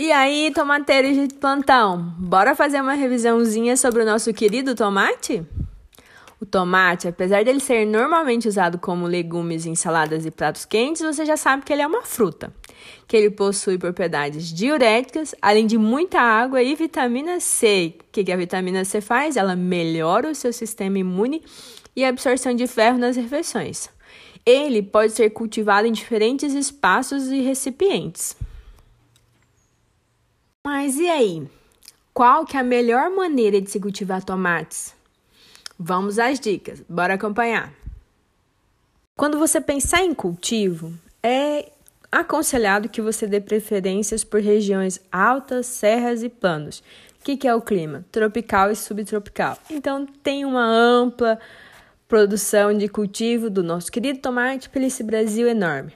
E aí, tomateiros de plantão, bora fazer uma revisãozinha sobre o nosso querido tomate? O tomate, apesar dele ser normalmente usado como legumes em saladas e pratos quentes, você já sabe que ele é uma fruta, que ele possui propriedades diuréticas, além de muita água e vitamina C. O que a vitamina C faz? Ela melhora o seu sistema imune e a absorção de ferro nas refeições. Ele pode ser cultivado em diferentes espaços e recipientes. Mas e aí? Qual que é a melhor maneira de se cultivar tomates? Vamos às dicas, bora acompanhar. Quando você pensar em cultivo, é aconselhado que você dê preferências por regiões altas, serras e planos. O que, que é o clima? Tropical e subtropical. Então, tem uma ampla produção de cultivo do nosso querido tomate pelo esse Brasil enorme.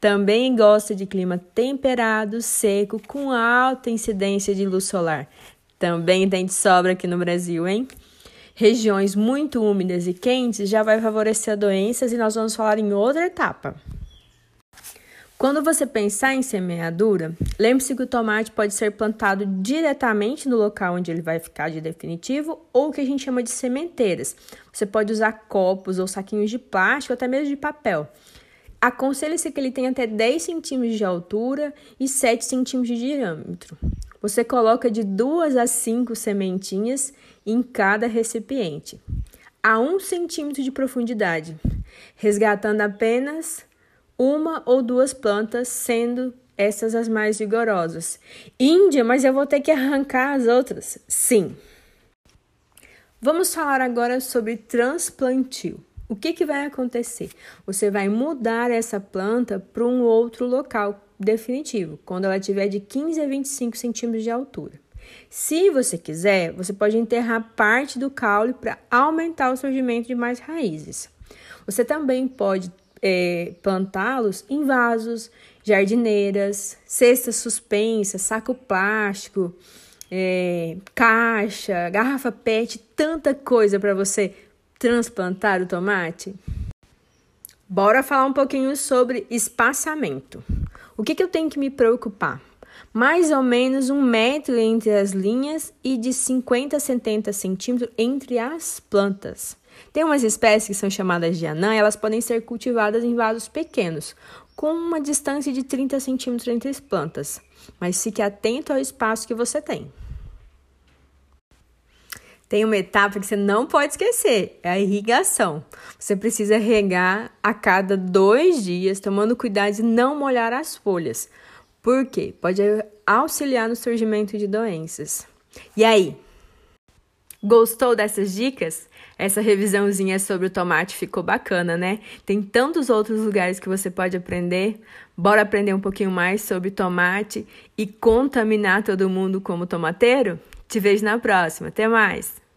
Também gosta de clima temperado, seco, com alta incidência de luz solar. Também tem de sobra aqui no Brasil, hein? Regiões muito úmidas e quentes já vai favorecer doenças e nós vamos falar em outra etapa. Quando você pensar em semeadura, lembre-se que o tomate pode ser plantado diretamente no local onde ele vai ficar de definitivo ou o que a gente chama de sementeiras. Você pode usar copos ou saquinhos de plástico, até mesmo de papel. Aconselha-se que ele tenha até 10 centímetros de altura e 7 centímetros de diâmetro. Você coloca de 2 a 5 sementinhas em cada recipiente, a 1 centímetro de profundidade, resgatando apenas uma ou duas plantas, sendo essas as mais vigorosas. Índia, mas eu vou ter que arrancar as outras? Sim. Vamos falar agora sobre transplantio. O que, que vai acontecer? Você vai mudar essa planta para um outro local definitivo, quando ela tiver de 15 a 25 centímetros de altura. Se você quiser, você pode enterrar parte do caule para aumentar o surgimento de mais raízes. Você também pode é, plantá-los em vasos, jardineiras, cestas suspensas, saco plástico, é, caixa, garrafa PET, tanta coisa para você transplantar o tomate? Bora falar um pouquinho sobre espaçamento. O que, que eu tenho que me preocupar? Mais ou menos um metro entre as linhas e de 50 a 70 centímetros entre as plantas. Tem umas espécies que são chamadas de anã, elas podem ser cultivadas em vasos pequenos, com uma distância de 30 centímetros entre as plantas. Mas fique atento ao espaço que você tem. Tem uma etapa que você não pode esquecer, é a irrigação. Você precisa regar a cada dois dias, tomando cuidado de não molhar as folhas. Por quê? Pode auxiliar no surgimento de doenças. E aí? Gostou dessas dicas? Essa revisãozinha sobre o tomate ficou bacana, né? Tem tantos outros lugares que você pode aprender. Bora aprender um pouquinho mais sobre tomate e contaminar todo mundo como tomateiro? Te vejo na próxima. Até mais!